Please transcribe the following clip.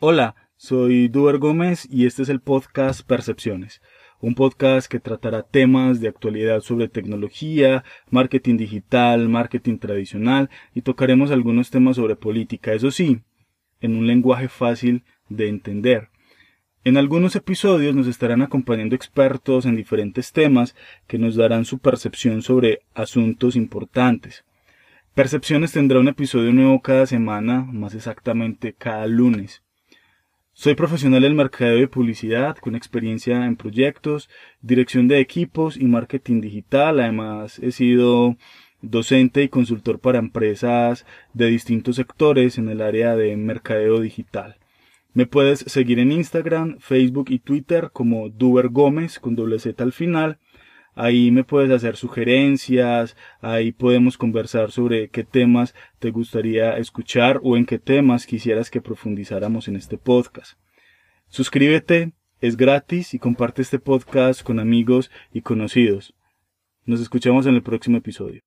Hola, soy Duber Gómez y este es el podcast Percepciones, un podcast que tratará temas de actualidad sobre tecnología, marketing digital, marketing tradicional y tocaremos algunos temas sobre política, eso sí, en un lenguaje fácil de entender. En algunos episodios nos estarán acompañando expertos en diferentes temas que nos darán su percepción sobre asuntos importantes. Percepciones tendrá un episodio nuevo cada semana, más exactamente cada lunes. Soy profesional del mercado de publicidad con experiencia en proyectos, dirección de equipos y marketing digital. Además, he sido docente y consultor para empresas de distintos sectores en el área de mercadeo digital. Me puedes seguir en Instagram, Facebook y Twitter como Duber Gómez con doble Z al final Ahí me puedes hacer sugerencias, ahí podemos conversar sobre qué temas te gustaría escuchar o en qué temas quisieras que profundizáramos en este podcast. Suscríbete, es gratis y comparte este podcast con amigos y conocidos. Nos escuchamos en el próximo episodio.